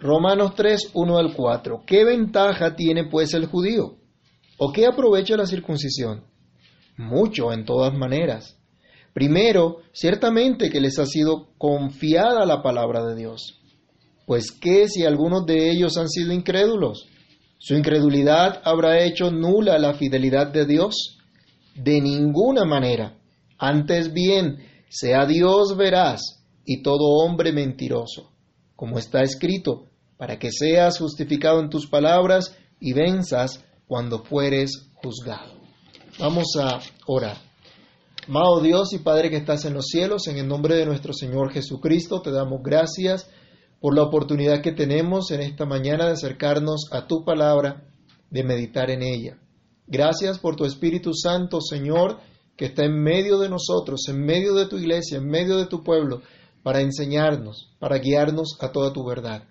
Romanos 3, 1 al 4. ¿Qué ventaja tiene pues el judío? ¿O qué aprovecha la circuncisión? Mucho en todas maneras. Primero, ciertamente que les ha sido confiada la palabra de Dios. Pues qué si algunos de ellos han sido incrédulos? ¿Su incredulidad habrá hecho nula la fidelidad de Dios? De ninguna manera. Antes bien, sea Dios veraz y todo hombre mentiroso, como está escrito, para que seas justificado en tus palabras y venzas cuando fueres juzgado. Vamos a orar. Amado Dios y Padre que estás en los cielos, en el nombre de nuestro Señor Jesucristo, te damos gracias por la oportunidad que tenemos en esta mañana de acercarnos a tu palabra, de meditar en ella. Gracias por tu Espíritu Santo, Señor, que está en medio de nosotros, en medio de tu iglesia, en medio de tu pueblo, para enseñarnos, para guiarnos a toda tu verdad.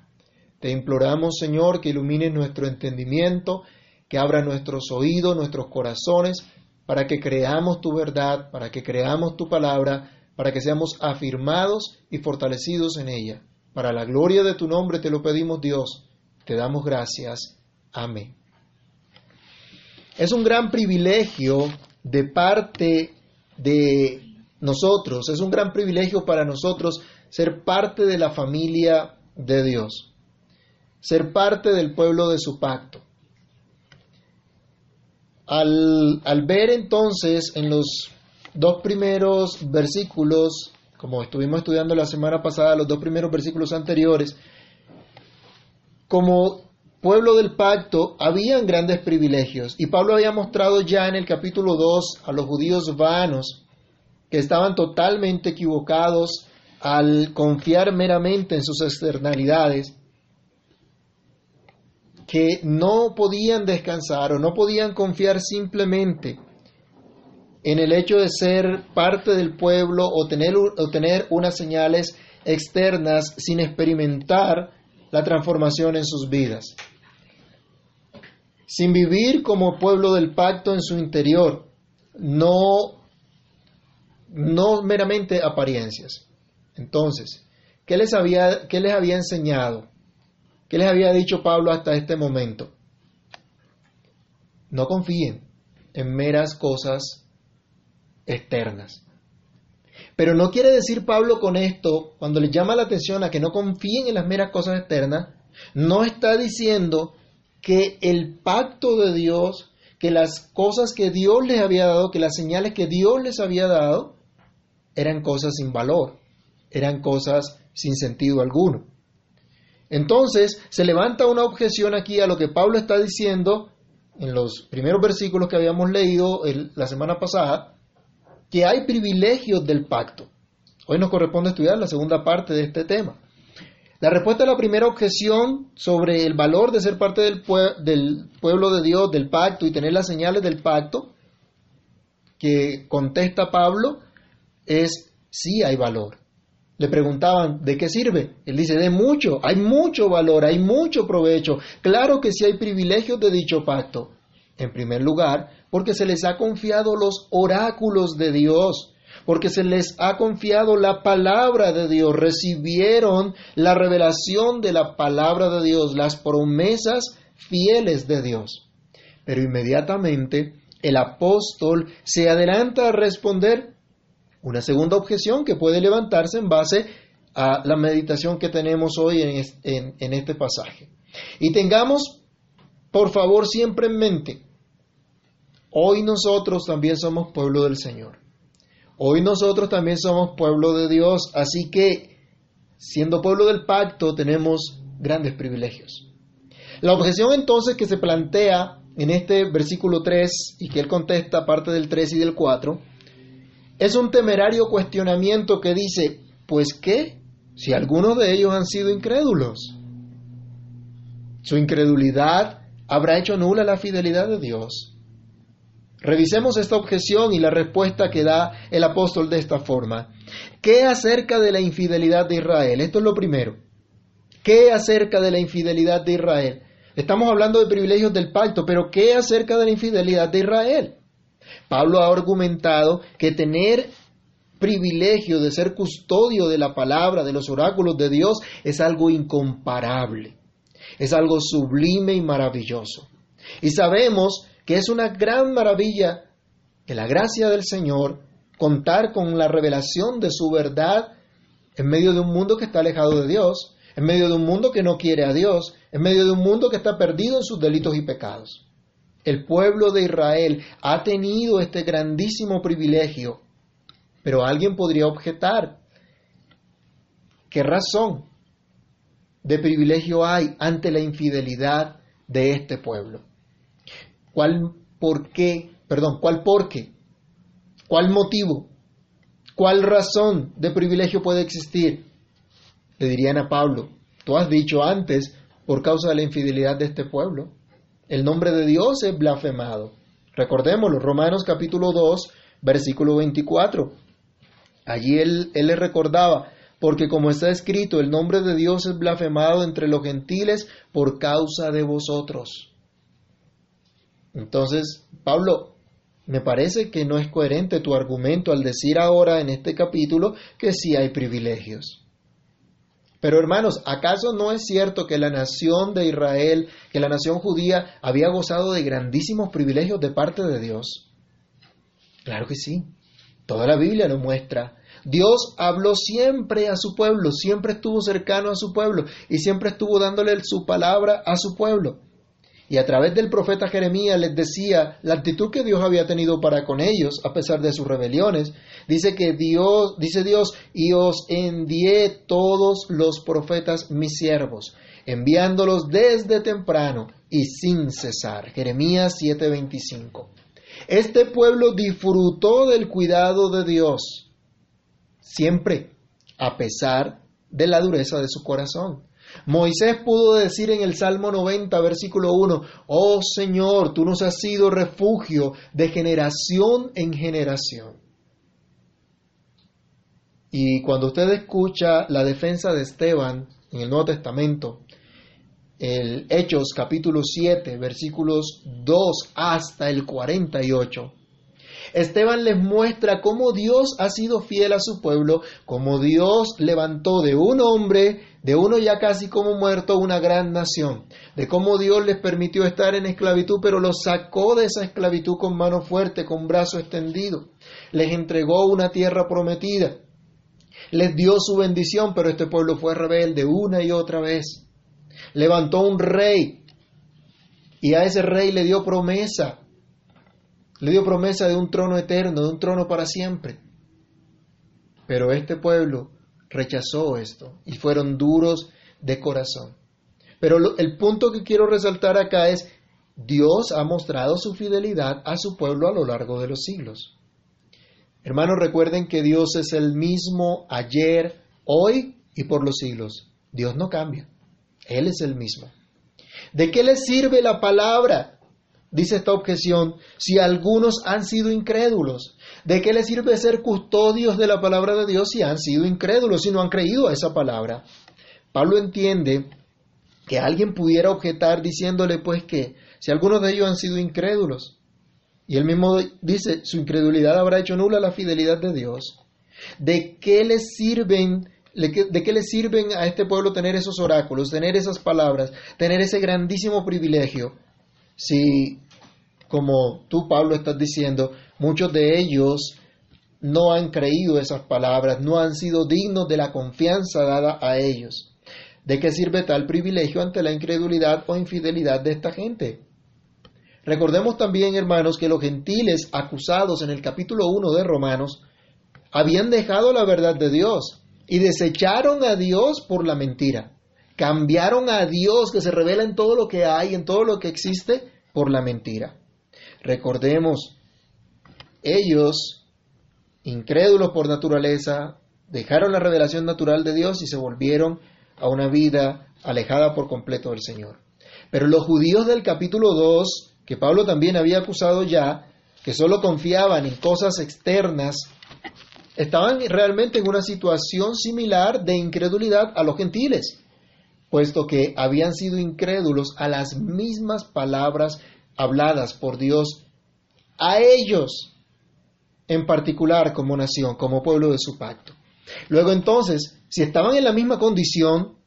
Te imploramos, Señor, que ilumines nuestro entendimiento, que abra nuestros oídos, nuestros corazones, para que creamos tu verdad, para que creamos tu palabra, para que seamos afirmados y fortalecidos en ella. Para la gloria de tu nombre te lo pedimos, Dios. Te damos gracias. Amén. Es un gran privilegio de parte de nosotros, es un gran privilegio para nosotros ser parte de la familia de Dios, ser parte del pueblo de su pacto. Al, ver entonces en los dos primeros versículos, como estuvimos estudiando la semana pasada, los dos primeros versículos anteriores, como pueblo del pacto habían grandes privilegios. Y Pablo había mostrado ya en el capítulo 2 a los judíos vanos que estaban totalmente equivocados al confiar meramente en sus externalidades, que no podían descansar o no podían confiar simplemente en el hecho de ser parte del pueblo o tener, o tener unas señales externas sin experimentar la transformación en sus vidas sin vivir como pueblo del pacto en su interior, no, no meramente apariencias. Entonces, ¿qué les, había, ¿qué les había enseñado? ¿Qué les había dicho Pablo hasta este momento? No confíen en meras cosas externas. Pero no quiere decir Pablo con esto, cuando le llama la atención a que no confíen en las meras cosas externas, no está diciendo que el pacto de Dios, que las cosas que Dios les había dado, que las señales que Dios les había dado, eran cosas sin valor, eran cosas sin sentido alguno. Entonces se levanta una objeción aquí a lo que Pablo está diciendo en los primeros versículos que habíamos leído la semana pasada, que hay privilegios del pacto. Hoy nos corresponde estudiar la segunda parte de este tema. La respuesta a la primera objeción sobre el valor de ser parte del, del, pueblo de Dios, del pacto y tener las señales del pacto, que contesta Pablo, es sí hay valor. Le preguntaban, ¿de qué sirve? Él dice, de mucho, hay mucho valor, hay mucho provecho. Claro que sí hay privilegios de dicho pacto. En primer lugar, porque se les ha confiado los oráculos de Dios porque se les ha confiado la palabra de Dios, recibieron la revelación de la palabra de Dios, las promesas fieles de Dios. Pero inmediatamente el apóstol se adelanta a responder una segunda objeción que puede levantarse en base a la meditación que tenemos hoy en, en este pasaje. Y tengamos, por favor, siempre en mente, hoy nosotros también somos pueblo del Señor. Hoy nosotros también somos pueblo de Dios, así que siendo pueblo del pacto tenemos grandes privilegios. La objeción entonces que se plantea en este versículo 3 y que él contesta parte del 3 y del 4 es un temerario cuestionamiento que dice, pues qué, si algunos de ellos han sido incrédulos. Su incredulidad habrá hecho nula la fidelidad de Dios. Revisemos esta objeción y la respuesta que da el apóstol de esta forma. ¿Qué acerca de la infidelidad de Israel? Esto es lo primero. ¿Qué acerca de la infidelidad de Israel? Estamos hablando de privilegios del pacto, pero ¿qué acerca de la infidelidad de Israel? Pablo ha argumentado que tener privilegio de ser custodio de la palabra, de los oráculos de Dios, es algo incomparable. Es algo sublime y maravilloso. Y sabemos que es una gran maravilla que la gracia del Señor contar con la revelación de su verdad en medio de un mundo que está alejado de Dios, en medio de un mundo que no quiere a Dios, en medio de un mundo que está perdido en sus delitos y pecados. El pueblo de Israel ha tenido este grandísimo privilegio, pero alguien podría objetar, ¿qué razón de privilegio hay ante la infidelidad de este pueblo? ¿Cuál por qué? Perdón, ¿cuál por qué? ¿Cuál motivo? ¿Cuál razón de privilegio puede existir? Le dirían a Pablo, tú has dicho antes por causa de la infidelidad de este pueblo. El nombre de Dios es blasfemado. Recordémoslo, Romanos capítulo 2, versículo 24. Allí él, él le recordaba, porque como está escrito, el nombre de Dios es blasfemado entre los gentiles por causa de vosotros. Entonces, Pablo, me parece que no es coherente tu argumento al decir ahora en este capítulo que sí hay privilegios. Pero hermanos, ¿acaso no es cierto que la nación de Israel, que la nación judía había gozado de grandísimos privilegios de parte de Dios? Claro que sí. Toda la Biblia lo muestra. Dios habló siempre a su pueblo, siempre estuvo cercano a su pueblo y siempre estuvo dándole su palabra a su pueblo. Y a través del profeta Jeremías les decía la actitud que Dios había tenido para con ellos, a pesar de sus rebeliones. Dice que Dios, dice Dios, y os envié todos los profetas mis siervos, enviándolos desde temprano y sin cesar. Jeremías 7:25. Este pueblo disfrutó del cuidado de Dios, siempre, a pesar de la dureza de su corazón. Moisés pudo decir en el Salmo 90, versículo 1, Oh Señor, tú nos has sido refugio de generación en generación. Y cuando usted escucha la defensa de Esteban en el Nuevo Testamento, el Hechos capítulo 7, versículos 2 hasta el 48, Esteban les muestra cómo Dios ha sido fiel a su pueblo, cómo Dios levantó de un hombre, de uno ya casi como muerto, una gran nación, de cómo Dios les permitió estar en esclavitud, pero los sacó de esa esclavitud con mano fuerte, con brazo extendido, les entregó una tierra prometida, les dio su bendición, pero este pueblo fue rebelde una y otra vez. Levantó un rey y a ese rey le dio promesa le dio promesa de un trono eterno, de un trono para siempre. Pero este pueblo rechazó esto y fueron duros de corazón. Pero el punto que quiero resaltar acá es, Dios ha mostrado su fidelidad a su pueblo a lo largo de los siglos. Hermanos, recuerden que Dios es el mismo ayer, hoy y por los siglos. Dios no cambia. Él es el mismo. ¿De qué le sirve la palabra dice esta objeción, si algunos han sido incrédulos? ¿De qué les sirve ser custodios de la palabra de Dios si han sido incrédulos, si no han creído a esa palabra? Pablo entiende que alguien pudiera objetar diciéndole pues que si algunos de ellos han sido incrédulos, y él mismo dice, su incredulidad habrá hecho nula la fidelidad de Dios, ¿de qué les sirven ¿De qué le sirven a este pueblo tener esos oráculos, tener esas palabras, tener ese grandísimo privilegio si, como tú, Pablo, estás diciendo, muchos de ellos no han creído esas palabras, no han sido dignos de la confianza dada a ellos. ¿De qué sirve tal privilegio ante la incredulidad o infidelidad de esta gente? Recordemos también, hermanos, que los gentiles acusados en el capítulo 1 de Romanos habían dejado la verdad de Dios y desecharon a Dios por la mentira. Cambiaron a Dios que se revela en todo lo que hay, en todo lo que existe, por la mentira. Recordemos, ellos, incrédulos por naturaleza, dejaron la revelación natural de Dios y se volvieron a una vida alejada por completo del Señor. Pero los judíos del capítulo 2, que Pablo también había acusado ya, que solo confiaban en cosas externas, estaban realmente en una situación similar de incredulidad a los gentiles puesto que habían sido incrédulos a las mismas palabras habladas por Dios a ellos, en particular como nación, como pueblo de su pacto. Luego entonces, si estaban en la misma condición,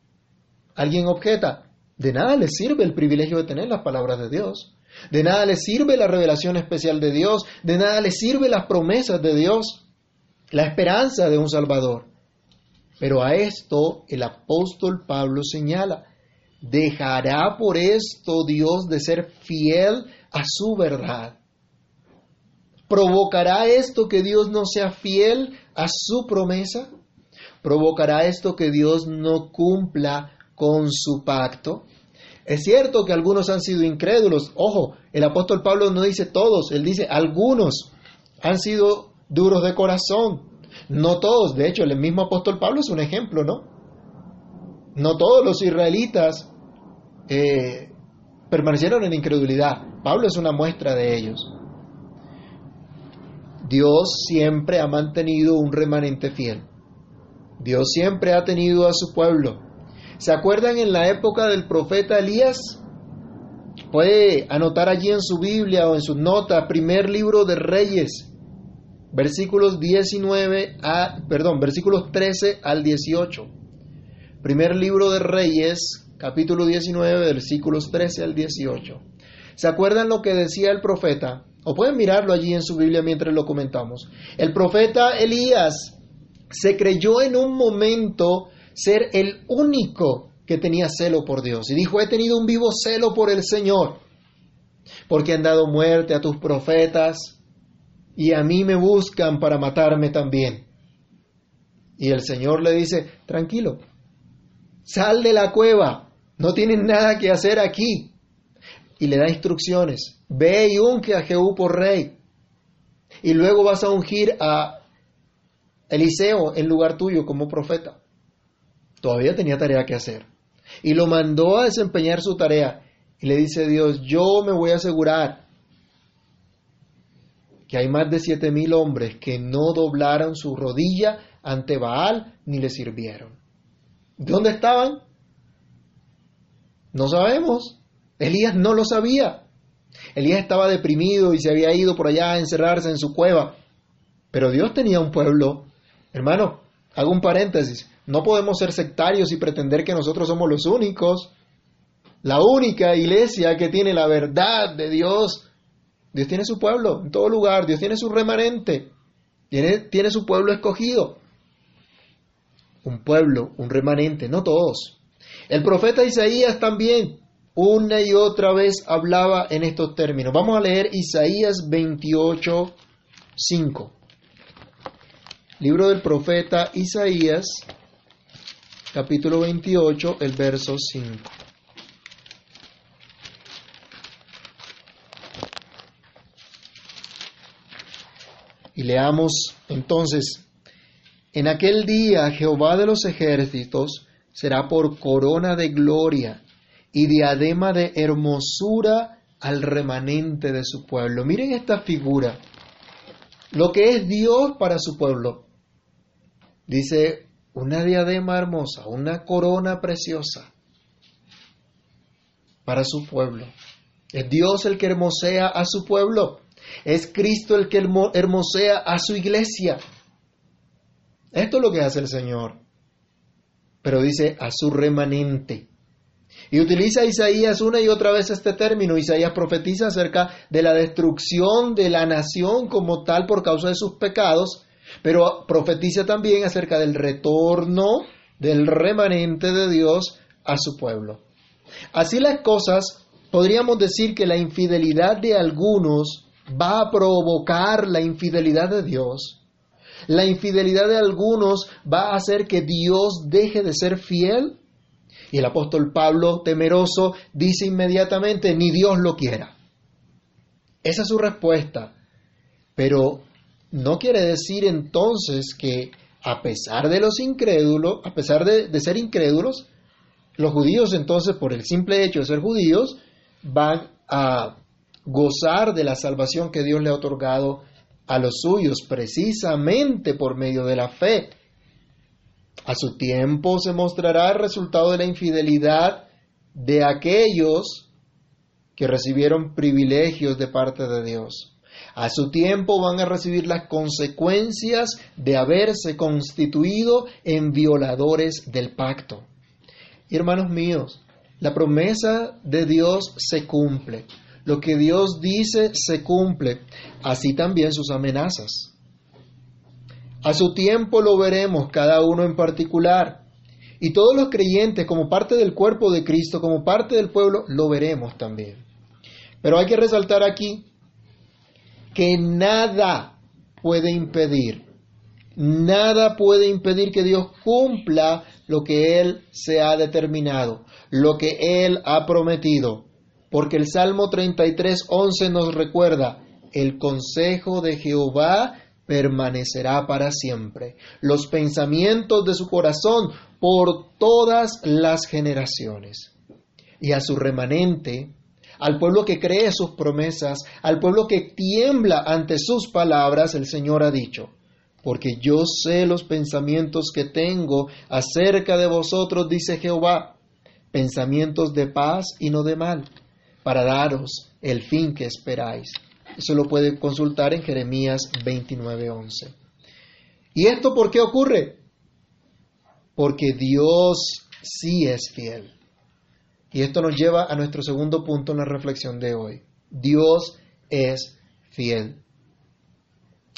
alguien objeta, de nada les sirve el privilegio de tener las palabras de Dios. De nada les sirve la revelación especial de Dios. De nada les sirve las promesas de Dios. La esperanza de un Salvador. Pero a esto el apóstol Pablo señala. ¿Dejará por esto Dios de ser fiel a su verdad? ¿Provocará esto que Dios no sea fiel a su promesa? ¿Provocará esto que Dios no cumpla con su pacto? Es cierto que algunos han sido incrédulos. Ojo, el apóstol Pablo no dice todos, él dice algunos han sido duros de corazón. No todos, de hecho, el mismo apóstol Pablo es un ejemplo, ¿no? No todos los israelitas eh, permanecieron en incredulidad. Pablo es una muestra de ellos. Dios siempre ha mantenido un remanente fiel. Dios siempre ha tenido a su pueblo. ¿Se acuerdan en la época del profeta Elías? Puede anotar allí en su Biblia o en sus notas, primer libro de Reyes, versículos 19 a, perdón, versículos 13 al 18. Primer libro de Reyes, capítulo 19, versículos 13 al 18. ¿Se acuerdan lo que decía el profeta? O pueden mirarlo allí en su Biblia mientras lo comentamos. El profeta Elías se creyó en un momento ser el único que tenía celo por Dios. Y dijo, he tenido un vivo celo por el Señor, porque han dado muerte a tus profetas y a mí me buscan para matarme también. Y el Señor le dice, tranquilo, sal de la cueva, no tienes nada que hacer aquí. Y le da instrucciones, ve y unge a Jehú por rey. Y luego vas a ungir a Eliseo en lugar tuyo como profeta. Todavía tenía tarea que hacer. Y lo mandó a desempeñar su tarea. Y le dice Dios, yo me voy a asegurar que hay más de siete mil hombres que no doblaron su rodilla ante Baal ni le sirvieron. ¿Dónde estaban? No sabemos. Elías no lo sabía. Elías estaba deprimido y se había ido por allá a encerrarse en su cueva. Pero Dios tenía un pueblo Hermano, hago un paréntesis. No podemos ser sectarios y pretender que nosotros somos los únicos. La única iglesia que tiene la verdad de Dios. Dios tiene su pueblo en todo lugar. Dios tiene su remanente. Tiene, tiene su pueblo escogido. Un pueblo, un remanente, no todos. El profeta Isaías también una y otra vez hablaba en estos términos. Vamos a leer Isaías 28, 5. Libro del profeta Isaías, capítulo 28, el verso 5. Y leamos entonces, en aquel día Jehová de los ejércitos será por corona de gloria y diadema de hermosura al remanente de su pueblo. Miren esta figura, lo que es Dios para su pueblo. Dice, una diadema hermosa, una corona preciosa para su pueblo. Es Dios el que hermosea a su pueblo. Es Cristo el que hermosea a su iglesia. Esto es lo que hace el Señor. Pero dice a su remanente. Y utiliza Isaías una y otra vez este término. Isaías profetiza acerca de la destrucción de la nación como tal por causa de sus pecados. Pero profetiza también acerca del retorno del remanente de Dios a su pueblo. Así las cosas, podríamos decir que la infidelidad de algunos va a provocar la infidelidad de Dios. La infidelidad de algunos va a hacer que Dios deje de ser fiel. Y el apóstol Pablo, temeroso, dice inmediatamente, ni Dios lo quiera. Esa es su respuesta. Pero no quiere decir entonces que a pesar de los incrédulos, a pesar de, ser incrédulos, los judíos entonces por el simple hecho de ser judíos van a gozar de la salvación que Dios le ha otorgado a los suyos precisamente por medio de la fe. A su tiempo se mostrará el resultado de la infidelidad de aquellos que recibieron privilegios de parte de Dios. A su tiempo van a recibir las consecuencias de haberse constituido en violadores del pacto. hermanos míos, La promesa de Dios se cumple. Lo que Dios dice se cumple. Así también sus amenazas. A su tiempo lo veremos cada uno en particular. Y todos los creyentes como parte del cuerpo de Cristo, como parte del pueblo, lo veremos también. Pero hay que resaltar aquí que nada puede impedir, nada puede impedir que Dios cumpla lo que Él se ha determinado, lo que Él ha prometido. Porque el Salmo 33, 11 nos recuerda, el consejo de Jehová permanecerá para siempre, los pensamientos de su corazón por todas las generaciones. Y a su remanente, al pueblo que cree sus promesas, al pueblo que tiembla ante sus palabras, el Señor ha dicho, porque yo sé los pensamientos que tengo acerca de vosotros, dice Jehová, pensamientos de paz y no de mal, para daros el fin que esperáis. Eso lo puede consultar en Jeremías 29:11. ¿Y esto por qué ocurre? Porque Dios sí es fiel. Y esto nos lleva a nuestro segundo punto en la reflexión de hoy. Dios es fiel.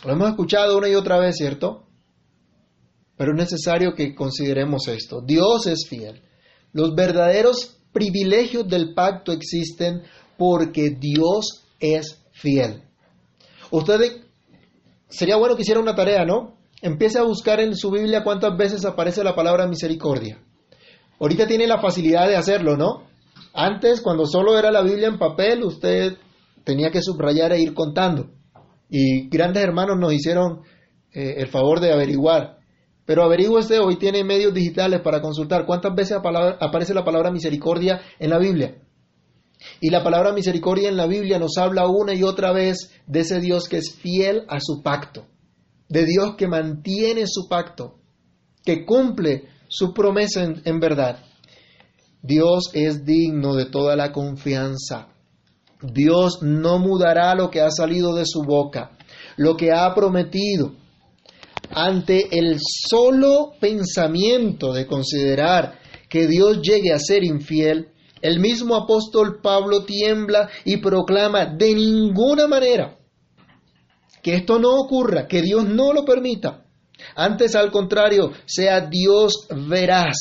Lo hemos escuchado una y otra vez, ¿cierto? Pero es necesario que consideremos esto. Dios es fiel. Los verdaderos privilegios del pacto existen porque Dios es fiel. Ustedes, sería bueno que hiciera una tarea, ¿no? Empiece a buscar en su Biblia cuántas veces aparece la palabra misericordia. Ahorita tiene la facilidad de hacerlo, ¿no? Antes, cuando solo era la Biblia en papel, usted tenía que subrayar e ir contando. Y grandes hermanos nos hicieron eh, el favor de averiguar. Pero averígüese, hoy tiene medios digitales para consultar cuántas veces aparece la palabra misericordia en la Biblia. Y la palabra misericordia en la Biblia nos habla una y otra vez de ese Dios que es fiel a su pacto, de Dios que mantiene su pacto, que cumple su promesa en, verdad. Dios es digno de toda la confianza. Dios no mudará lo que ha salido de su boca, lo que ha prometido. Ante el solo pensamiento de considerar que Dios llegue a ser infiel, el mismo apóstol Pablo tiembla y proclama de ninguna manera que esto no ocurra, que Dios no lo permita. Antes, al contrario, sea Dios veraz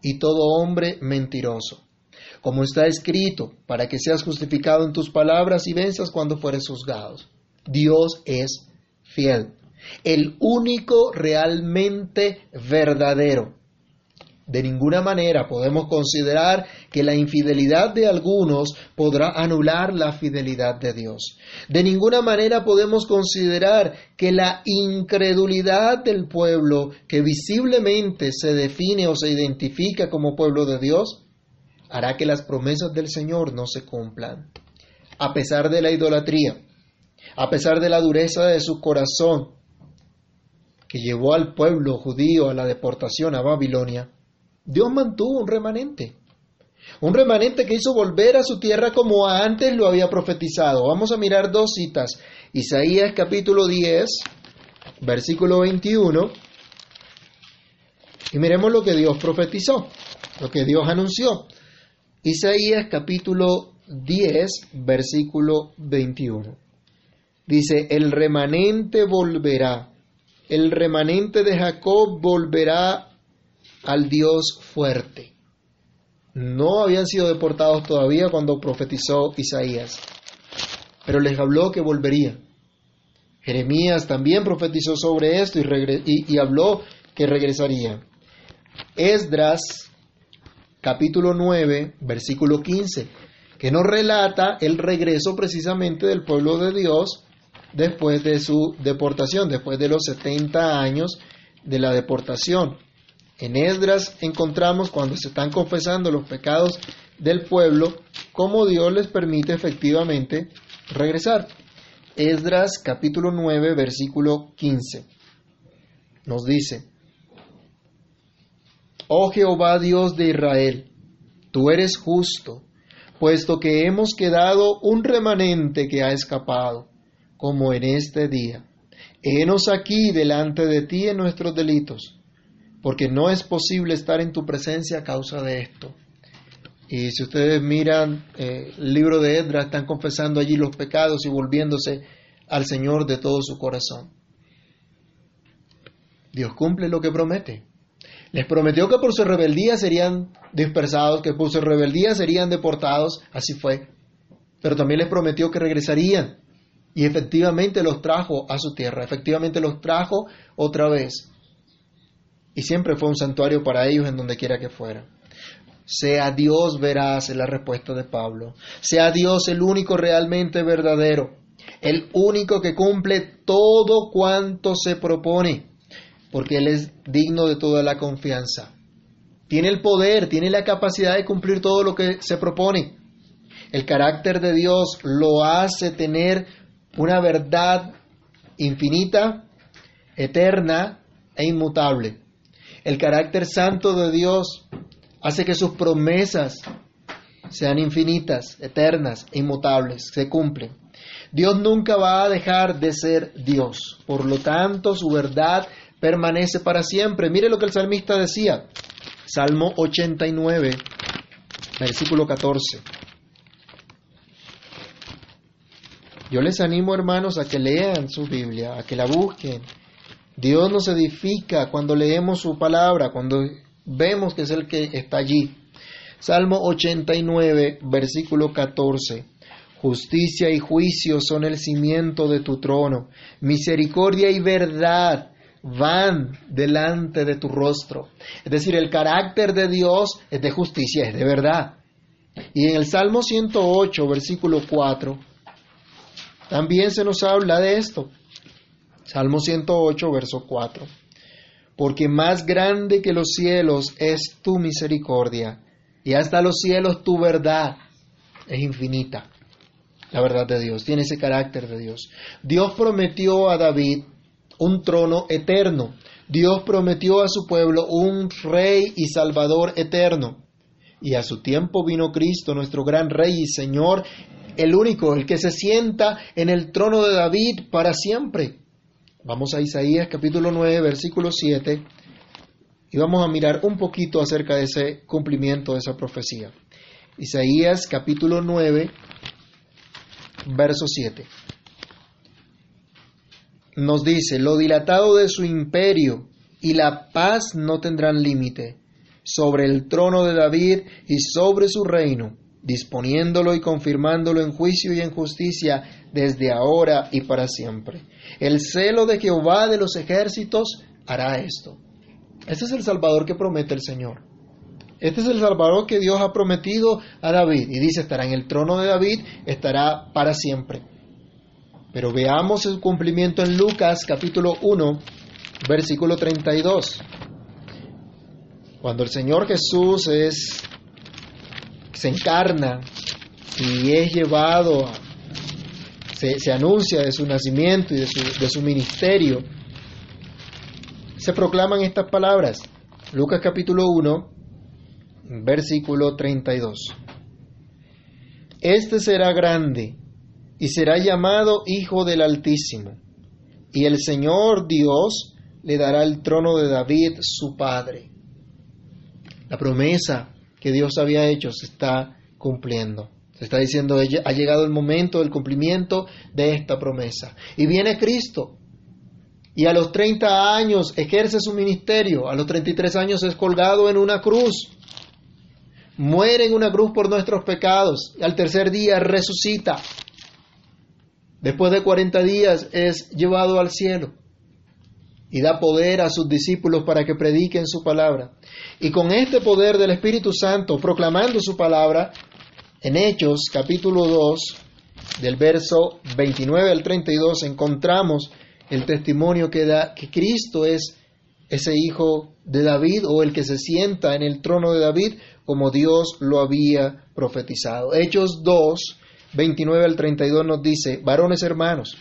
y todo hombre mentiroso. Como está escrito, para que seas justificado en tus palabras y venzas cuando fueres juzgado. Dios es fiel, el único realmente verdadero. De ninguna manera podemos considerar que la infidelidad de algunos podrá anular la fidelidad de Dios. De ninguna manera podemos considerar que la incredulidad del pueblo que visiblemente se define o se identifica como pueblo de Dios hará que las promesas del Señor no se cumplan. A pesar de la idolatría, a pesar de la dureza de su corazón que llevó al pueblo judío a la deportación a Babilonia, Dios mantuvo un remanente. Un remanente que hizo volver a su tierra como antes lo había profetizado. Vamos a mirar dos citas. Isaías capítulo 10, versículo 21. Y miremos lo que Dios profetizó, lo que Dios anunció. Isaías capítulo 10, versículo 21. Dice, el remanente volverá, el remanente de Jacob volverá al Dios fuerte. No habían sido deportados todavía cuando profetizó Isaías, pero les habló que volvería. Jeremías también profetizó sobre esto y, y habló que regresaría. Esdras, capítulo 9, versículo 15, que nos relata el regreso precisamente del pueblo de Dios después de su deportación, después de los 70 años de la deportación. En Esdras encontramos cuando se están confesando los pecados del pueblo, cómo Dios les permite efectivamente regresar. Esdras capítulo 9 versículo 15 nos dice, Oh Jehová Dios de Israel, tú eres justo, puesto que hemos quedado un remanente que ha escapado, como en este día. Henos aquí delante de ti en nuestros delitos porque no es posible estar en tu presencia a causa de esto. Y si ustedes miran eh, el libro de Edra, están confesando allí los pecados y volviéndose al Señor de todo su corazón. Dios cumple lo que promete. Les prometió que por su rebeldía serían dispersados, que por su rebeldía serían deportados, así fue. Pero también les prometió que regresarían. Y efectivamente los trajo a su tierra, efectivamente los trajo otra vez. Y siempre fue un santuario para ellos en donde quiera que fuera. Sea Dios veraz en la respuesta de Pablo. Sea Dios el único realmente verdadero. El único que cumple todo cuanto se propone porque Él es digno de toda la confianza. Tiene el poder, tiene la capacidad de cumplir todo lo que se propone. El carácter de Dios lo hace tener una verdad infinita, eterna e inmutable. El carácter santo de Dios hace que sus promesas sean infinitas, eternas e inmutables, se cumplen. Dios nunca va a dejar de ser Dios. Por lo tanto, su verdad permanece para siempre. Mire lo que el salmista decía. Salmo 89, versículo 14. Yo les animo, hermanos, a que lean su Biblia, a que la busquen. Dios nos edifica cuando leemos su palabra, cuando vemos que es el que está allí. Salmo 89, versículo 14. Justicia y juicio son el cimiento de tu trono. Misericordia y verdad van delante de tu rostro. Es decir, el carácter de Dios es de justicia, es de verdad. Y en el Salmo 108, versículo 4, también se nos habla de esto. Salmo 108, verso 4. Porque más grande que los cielos es tu misericordia, y hasta los cielos tu verdad es infinita. La verdad de Dios, tiene ese carácter de Dios. Dios prometió a David un trono eterno. Dios prometió a su pueblo un rey y salvador eterno. Y a su tiempo vino Cristo, nuestro gran rey y Señor, el único, el que se sienta en el trono de David para siempre. Vamos a Isaías capítulo 9, versículo 7, y vamos a mirar un poquito acerca de ese cumplimiento de esa profecía. Isaías capítulo 9, verso 7 nos dice, lo dilatado de su imperio y la paz no tendrán límite sobre el trono de David y sobre su reino, disponiéndolo y confirmándolo en juicio y en justicia desde ahora y para siempre. El celo de Jehová de los ejércitos hará esto. Este es el Salvador que promete el Señor. Este es el Salvador que Dios ha prometido a David. Y dice, estará en el trono de David, estará para siempre. Pero veamos el cumplimiento en Lucas capítulo 1, versículo 32. Cuando el Señor Jesús es, se encarna y es llevado, se, se anuncia de su nacimiento y de su, de su ministerio, se proclaman estas palabras. Lucas capítulo 1, versículo 32. Este será grande y será llamado Hijo del Altísimo. Y el Señor Dios le dará el trono de David, su padre. La promesa que Dios había hecho se está cumpliendo. Se está diciendo, ha llegado el momento del cumplimiento de esta promesa. Y viene Cristo. Y a los 30 años ejerce su ministerio. A los 33 años es colgado en una cruz. Muere en una cruz por nuestros pecados. Y al tercer día resucita. Después de 40 días es llevado al cielo y da poder a sus discípulos para que prediquen su palabra. Y con este poder del Espíritu Santo, proclamando su palabra, en Hechos capítulo 2, del verso 29 al 32, encontramos el testimonio que da que Cristo es ese hijo de David o el que se sienta en el trono de David como Dios lo había profetizado. Hechos 2, 29 al 32 nos dice, varones hermanos,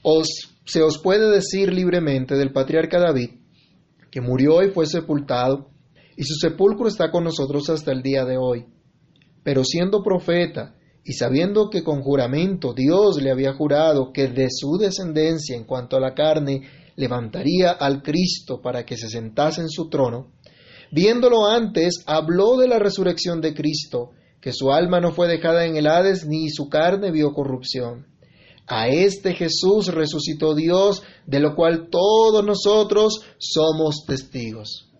os, se os puede decir libremente del patriarca David, que murió y fue sepultado, y su sepulcro está con nosotros hasta el día de hoy. Pero siendo profeta, y sabiendo que con juramento Dios le había jurado que de su descendencia en cuanto a la carne levantaría al Cristo para que se sentase en su trono, Viéndolo antes, habló de la resurrección de Cristo, que su alma no fue dejada en el Hades ni su carne vio corrupción. A este Jesús resucitó Dios, de lo cual todos nosotros somos testigos.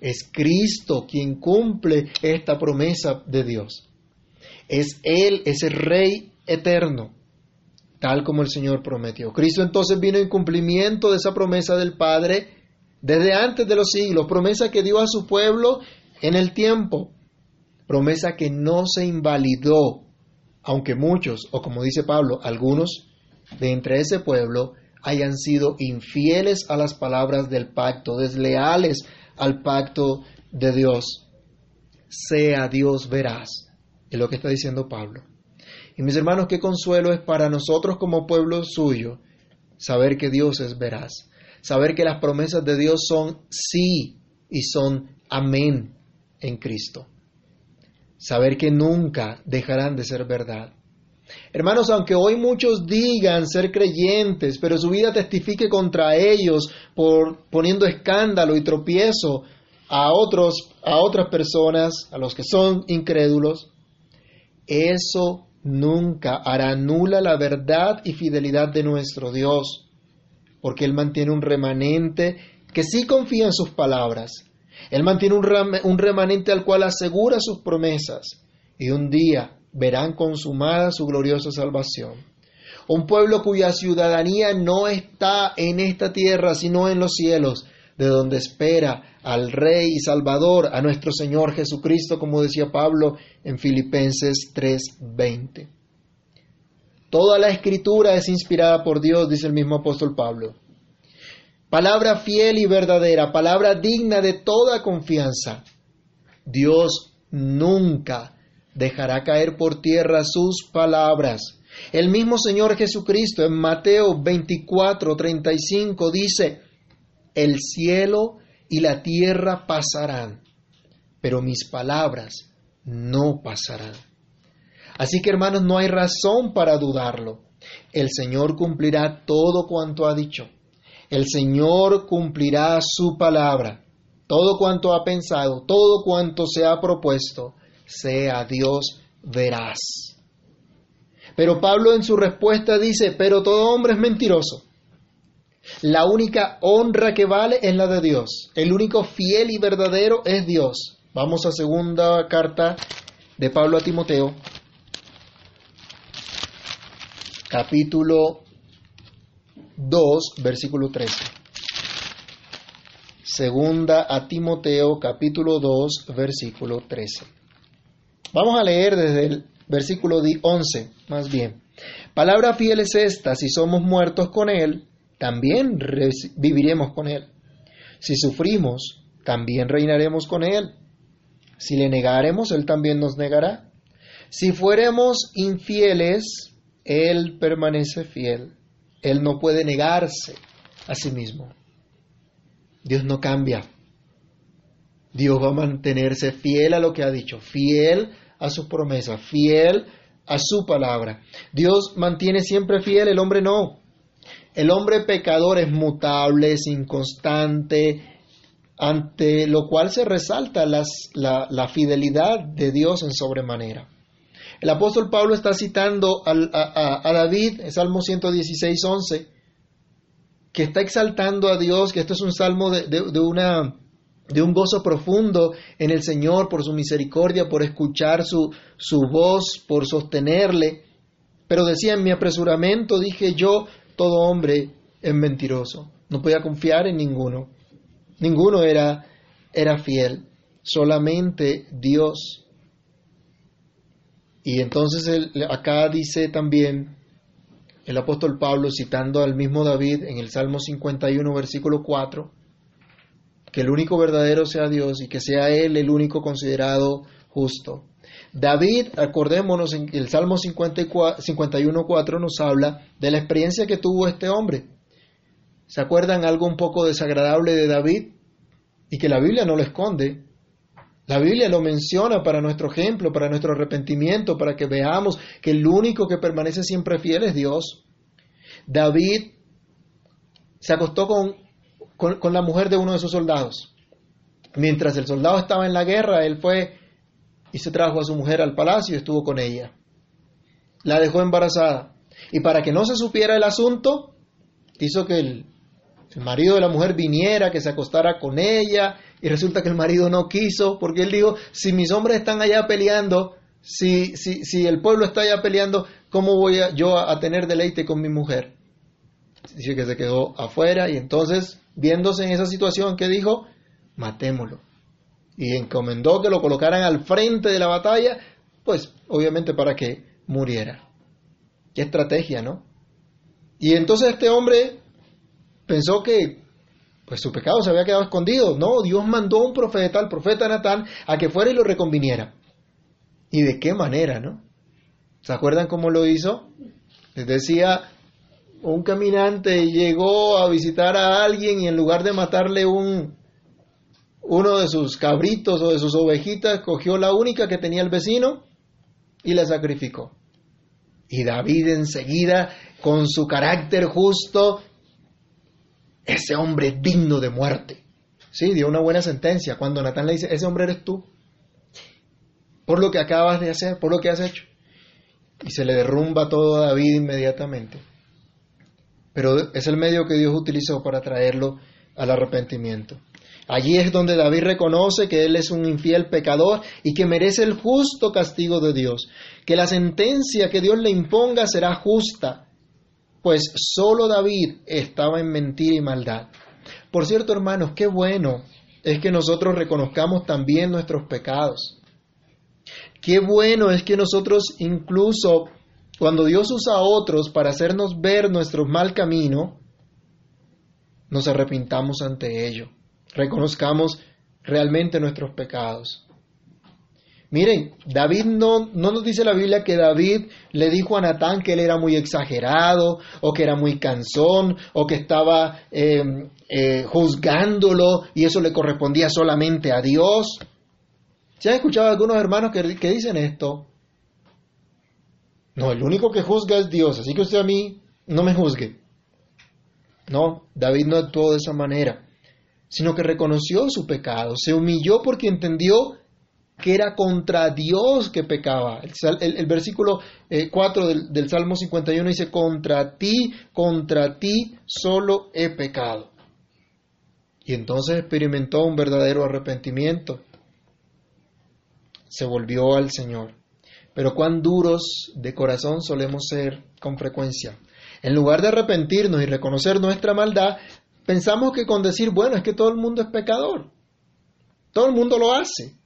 Es Cristo quien cumple esta promesa de Dios. Es Él, ese Rey eterno, tal como el Señor prometió. Cristo entonces vino en cumplimiento de esa promesa del Padre desde antes de los siglos, promesa que dio a su pueblo en el tiempo, promesa que no se invalidó, aunque muchos, o como dice Pablo, algunos de entre ese pueblo hayan sido infieles a las palabras del pacto, desleales al pacto de Dios. Sea Dios veraz, es lo que está diciendo Pablo. Y mis hermanos, qué consuelo es para nosotros como pueblo suyo saber que Dios es veraz, saber que las promesas de Dios son sí y son amén en Cristo, saber que nunca dejarán de ser verdad. Hermanos, aunque hoy muchos digan ser creyentes, pero su vida testifique contra ellos por poniendo escándalo y tropiezo a otros, a otras personas, a los que son incrédulos, eso nunca hará nula la verdad y fidelidad de nuestro Dios, porque Él mantiene un remanente que sí confía en sus palabras. Él mantiene un, remanente al cual asegura sus promesas y un día verán consumada su gloriosa salvación. Un pueblo cuya ciudadanía no está en esta tierra, sino en los cielos, de donde espera al Rey y Salvador, a nuestro Señor Jesucristo, como decía Pablo en Filipenses 3:20. Toda la escritura es inspirada por Dios, dice el mismo apóstol Pablo. Palabra fiel y verdadera, palabra digna de toda confianza. Dios nunca dejará caer por tierra sus palabras. El mismo Señor Jesucristo en Mateo 24, 35 dice, el cielo y la tierra pasarán, pero mis palabras no pasarán. Así que hermanos, no hay razón para dudarlo. El Señor cumplirá todo cuanto ha dicho. El Señor cumplirá su palabra. Todo cuanto ha pensado, todo cuanto se ha propuesto, sea Dios veraz. Pero Pablo en su respuesta dice, pero todo hombre es mentiroso. La única honra que vale es la de Dios. El único fiel y verdadero es Dios. Vamos a segunda carta de Pablo a Timoteo, capítulo 2, versículo 13. Segunda a Timoteo, capítulo 2, versículo 13. Vamos a leer desde el versículo 11, más bien. Palabra fiel es esta, si somos muertos con Él, también viviremos con Él. Si sufrimos, también reinaremos con Él. Si le negaremos, Él también nos negará. Si fuéremos infieles, Él permanece fiel. Él no puede negarse a sí mismo. Dios no cambia. Dios va a mantenerse fiel a lo que ha dicho, fiel a sus promesas, fiel a su palabra. Dios mantiene siempre fiel, el hombre no. El hombre pecador es mutable, es inconstante, ante lo cual se resalta la, fidelidad de Dios en sobremanera. El apóstol Pablo está citando a, David, en Salmo 116, 11, que está exaltando a Dios, que esto es un salmo de un gozo profundo en el Señor por su misericordia, por escuchar su, voz, por sostenerle. Pero decía, en mi apresuramiento dije yo, todo hombre es mentiroso. No podía confiar en ninguno. Ninguno era fiel, solamente Dios. Y entonces acá dice también el apóstol Pablo, citando al mismo David en el Salmo 51, versículo 4, que el único verdadero sea Dios y que sea Él el único considerado justo. David, acordémonos, en el Salmo 51.4 nos habla de la experiencia que tuvo este hombre. ¿Se acuerdan algo un poco desagradable de David? Y que la Biblia no lo esconde. La Biblia lo menciona para nuestro ejemplo, para nuestro arrepentimiento, para que veamos que el único que permanece siempre fiel es Dios. David se acostó con con, la mujer de uno de sus soldados. Mientras el soldado estaba en la guerra, él fue y se trajo a su mujer al palacio y estuvo con ella. La dejó embarazada. Y para que no se supiera el asunto, hizo que el, el marido de la mujer viniera, que se acostara con ella, y resulta que el marido no quiso, porque él dijo, si mis hombres están allá peleando, si, si, si el pueblo está allá peleando, ¿cómo voy a, yo a, tener deleite con mi mujer? Dice que se quedó afuera y entonces, viéndose en esa situación, ¿qué dijo? Matémoslo. Y encomendó que lo colocaran al frente de la batalla, pues obviamente para que muriera. Qué estrategia, ¿no? Y entonces este hombre pensó que pues su pecado se había quedado escondido. No, Dios mandó a un profeta, al profeta Natán, a que fuera y lo reconviniera. ¿Y de qué manera, no? ¿Se acuerdan cómo lo hizo? Les decía, un caminante llegó a visitar a alguien y en lugar de matarle un uno de sus cabritos o de sus ovejitas, cogió la única que tenía el vecino y la sacrificó. Y David enseguida, con su carácter justo, ese hombre es digno de muerte. Sí, dio una buena sentencia. Cuando Natán le dice, ese hombre eres tú, por lo que acabas de hacer, por lo que has hecho. Y se le derrumba todo a David inmediatamente. Pero es el medio que Dios utilizó para traerlo al arrepentimiento. Allí es donde David reconoce que él es un infiel pecador y que merece el justo castigo de Dios, que la sentencia que Dios le imponga será justa, pues solo David estaba en mentira y maldad. Por cierto, hermanos, qué bueno es que nosotros reconozcamos también nuestros pecados. Qué bueno es que nosotros incluso cuando Dios usa a otros para hacernos ver nuestro mal camino, nos arrepintamos ante ello, reconozcamos realmente nuestros pecados. Miren, David no, no nos dice la Biblia que David le dijo a Natán que él era muy exagerado, o que era muy cansón, o que estaba em, eh, juzgándolo y eso le correspondía solamente a Dios. ¿Se han escuchado algunos hermanos que, que dicen esto? No, el único que juzga es Dios, así que usted a mí no me juzgue. No, David no actuó de esa manera, sino que reconoció su pecado, se humilló porque entendió que era contra Dios que pecaba. El, versículo 4 eh, del, del Salmo 51 dice, contra ti, contra ti solo he pecado. Y entonces experimentó un verdadero arrepentimiento se volvió al Señor. Pero cuán duros de corazón solemos ser con frecuencia. En lugar de arrepentirnos y reconocer nuestra maldad, pensamos que con decir, bueno, es que todo el mundo es pecador. Todo el mundo lo hace.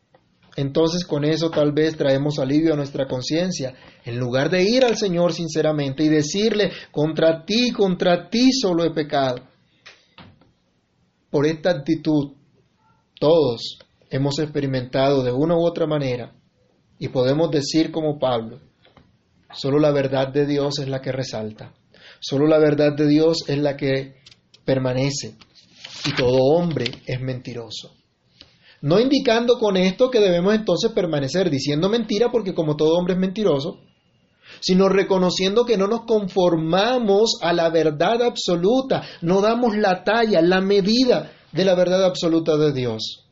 Entonces con eso tal vez traemos alivio a nuestra conciencia, en lugar de ir al Señor sinceramente y decirle, contra ti, contra ti solo he pecado. Por esta actitud, todos hemos experimentado de una u otra manera y podemos decir como Pablo, solo la verdad de Dios es la que resalta, solo la verdad de Dios es la que permanece y todo hombre es mentiroso. No indicando con esto que debemos entonces permanecer diciendo mentira porque como todo hombre es mentiroso, sino reconociendo que no nos conformamos a la verdad absoluta, no damos la talla, la medida de la verdad absoluta de Dios.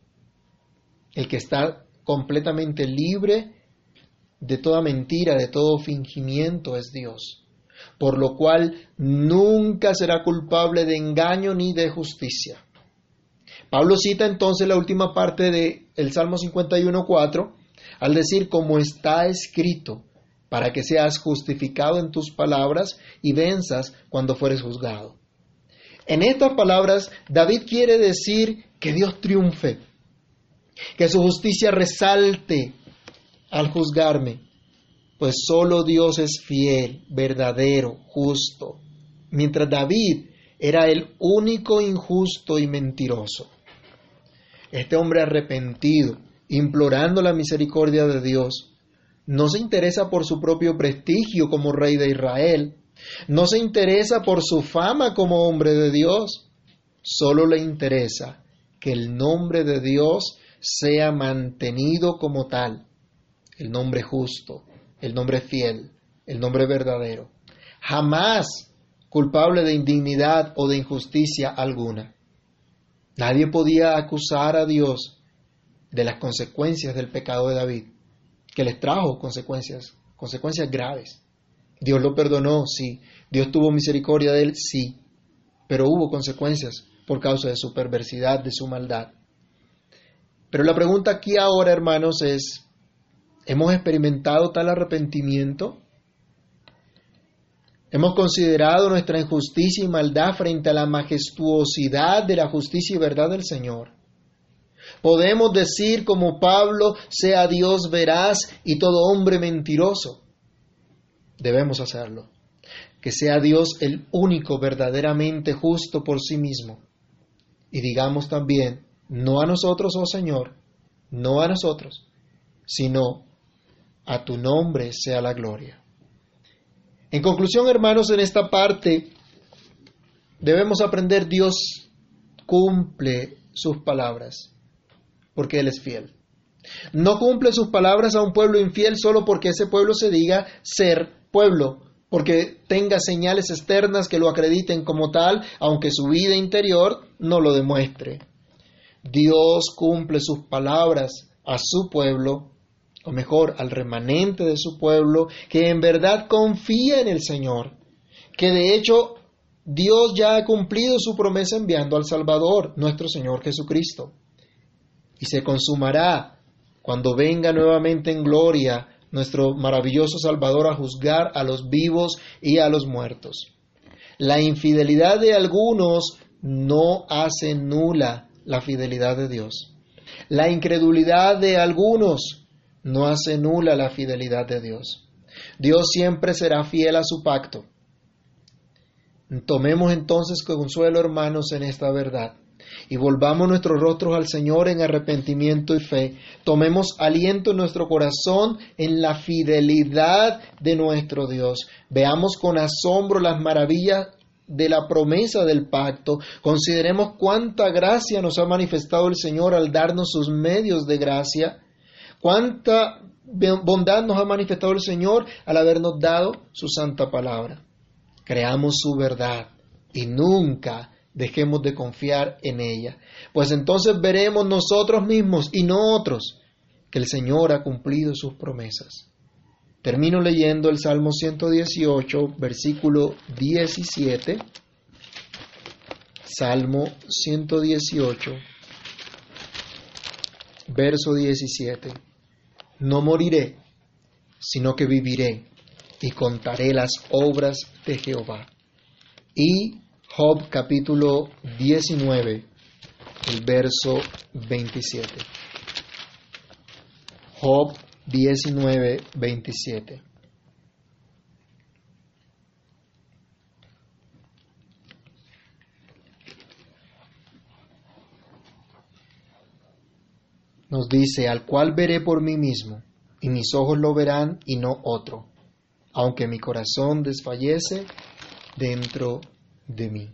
El que está completamente libre de toda mentira, de todo fingimiento es Dios, por lo cual nunca será culpable de engaño ni de justicia. Pablo cita entonces la última parte del el Salmo 51.4 al decir, como está escrito, para que seas justificado en tus palabras y venzas cuando fueres juzgado. En estas palabras, David quiere decir que Dios triunfe, que su justicia resalte al juzgarme, pues solo Dios es fiel, verdadero, justo, mientras David era el único injusto y mentiroso. Este hombre arrepentido, implorando la misericordia de Dios, no se interesa por su propio prestigio como rey de Israel, no se interesa por su fama como hombre de Dios, solo le interesa que el nombre de Dios sea mantenido como tal, el nombre justo, el nombre fiel, el nombre verdadero, jamás culpable de indignidad o de injusticia alguna. Nadie podía acusar a Dios de las consecuencias del pecado de David, que les trajo consecuencias, consecuencias graves. Dios lo perdonó, sí. Dios tuvo misericordia de él, sí. Pero hubo consecuencias por causa de su perversidad, de su maldad. Pero la pregunta aquí ahora, hermanos, es, ¿hemos experimentado tal arrepentimiento? Hemos considerado nuestra injusticia y maldad frente a la majestuosidad de la justicia y verdad del Señor. Podemos decir como Pablo, sea Dios veraz y todo hombre mentiroso. Debemos hacerlo. Que sea Dios el único verdaderamente justo por sí mismo. Y digamos también, no a nosotros, oh Señor, no a nosotros, sino a tu nombre sea la gloria. En conclusión, hermanos, en esta parte debemos aprender Dios cumple sus palabras, porque Él es fiel. No cumple sus palabras a un pueblo infiel solo porque ese pueblo se diga ser pueblo, porque tenga señales externas que lo acrediten como tal, aunque su vida interior no lo demuestre. Dios cumple sus palabras a su pueblo o mejor, al remanente de su pueblo, que en verdad confía en el Señor, que de hecho Dios ya ha cumplido su promesa enviando al Salvador, nuestro Señor Jesucristo. Y se consumará cuando venga nuevamente en gloria nuestro maravilloso Salvador a juzgar a los vivos y a los muertos. La infidelidad de algunos no hace nula la fidelidad de Dios. La incredulidad de algunos no hace nula la fidelidad de Dios. Dios siempre será fiel a su pacto. Tomemos entonces consuelo, hermanos, en esta verdad y volvamos nuestros rostros al Señor en arrepentimiento y fe. Tomemos aliento en nuestro corazón en la fidelidad de nuestro Dios. Veamos con asombro las maravillas de la promesa del pacto. Consideremos cuánta gracia nos ha manifestado el Señor al darnos sus medios de gracia Cuánta bondad nos ha manifestado el Señor al habernos dado su santa palabra. Creamos su verdad y nunca dejemos de confiar en ella, pues entonces veremos nosotros mismos y no otros que el Señor ha cumplido sus promesas. Termino leyendo el Salmo 118, versículo 17. Salmo 118, verso 17 no moriré, sino que viviré y contaré las obras de Jehová. Y Job capítulo 19, el verso 27. Job 19, 27. Nos dice, al cual veré por mí mismo, y mis ojos lo verán y no otro, aunque mi corazón desfallece dentro de mí.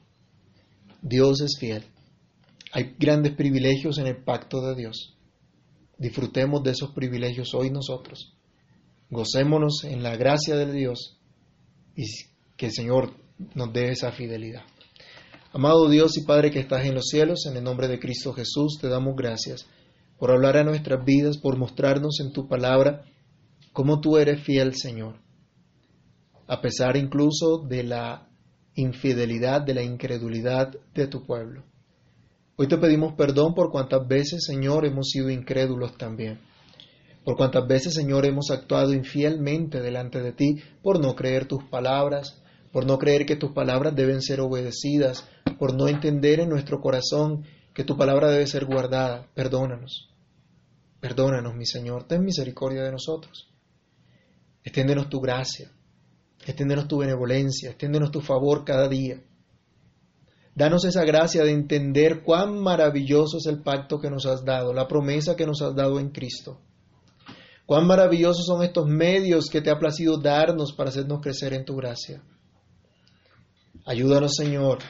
Dios es fiel. Hay grandes privilegios en el pacto de Dios. Disfrutemos de esos privilegios hoy nosotros. Gocémonos en la gracia de Dios y que el Señor nos dé esa fidelidad. Amado Dios y Padre que estás en los cielos, en el nombre de Cristo Jesús te damos gracias por hablar a nuestras vidas, por mostrarnos en tu palabra cómo tú eres fiel, Señor, a pesar incluso de la infidelidad, de la incredulidad de tu pueblo. Hoy te pedimos perdón por cuantas veces, Señor, hemos sido incrédulos también. Por cuantas veces, Señor, hemos actuado infielmente delante de ti por no creer tus palabras, por no creer que tus palabras deben ser obedecidas, por no entender en nuestro corazón que tu palabra debe ser guardada. Perdónanos. Perdónanos, mi Señor, ten misericordia de nosotros. Extiéndenos tu gracia, extiéndenos tu benevolencia, extiéndenos tu favor cada día. Danos esa gracia de entender cuán maravilloso es el pacto que nos has dado, la promesa que nos has dado en Cristo. Cuán maravillosos son estos medios que te ha placido darnos para hacernos crecer en tu gracia. Ayúdanos, Señor,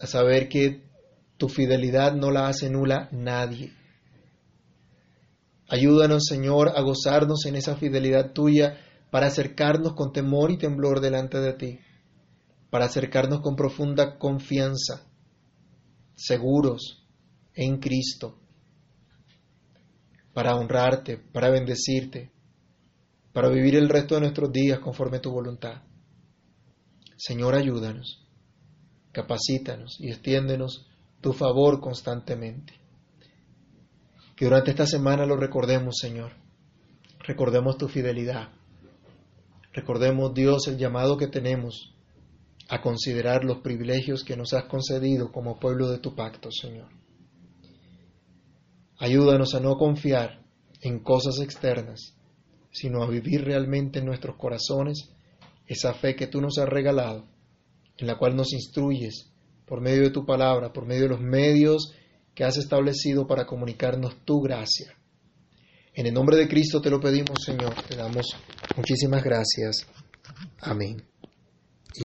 a saber que tu fidelidad no la hace nula nadie Ayúdanos, Señor, a gozarnos en esa fidelidad tuya para acercarnos con temor y temblor delante de ti, para acercarnos con profunda confianza, seguros en Cristo. para honrarte, para bendecirte, para vivir el resto de nuestros días conforme a tu voluntad. Señor, ayúdanos, capacítanos y extiéndenos tu favor constantemente. Que durante esta semana lo recordemos, Señor. Recordemos tu fidelidad. Recordemos, Dios, el llamado que tenemos a considerar los privilegios que nos has concedido como pueblo de tu pacto, Señor. Ayúdanos a no confiar en cosas externas, sino a vivir realmente en nuestros corazones esa fe que tú nos has regalado, en la cual nos instruyes por medio de tu palabra, por medio de los medios que has establecido para comunicarnos tu gracia. En el nombre de Cristo te lo pedimos, Señor. Te damos muchísimas gracias. Amén.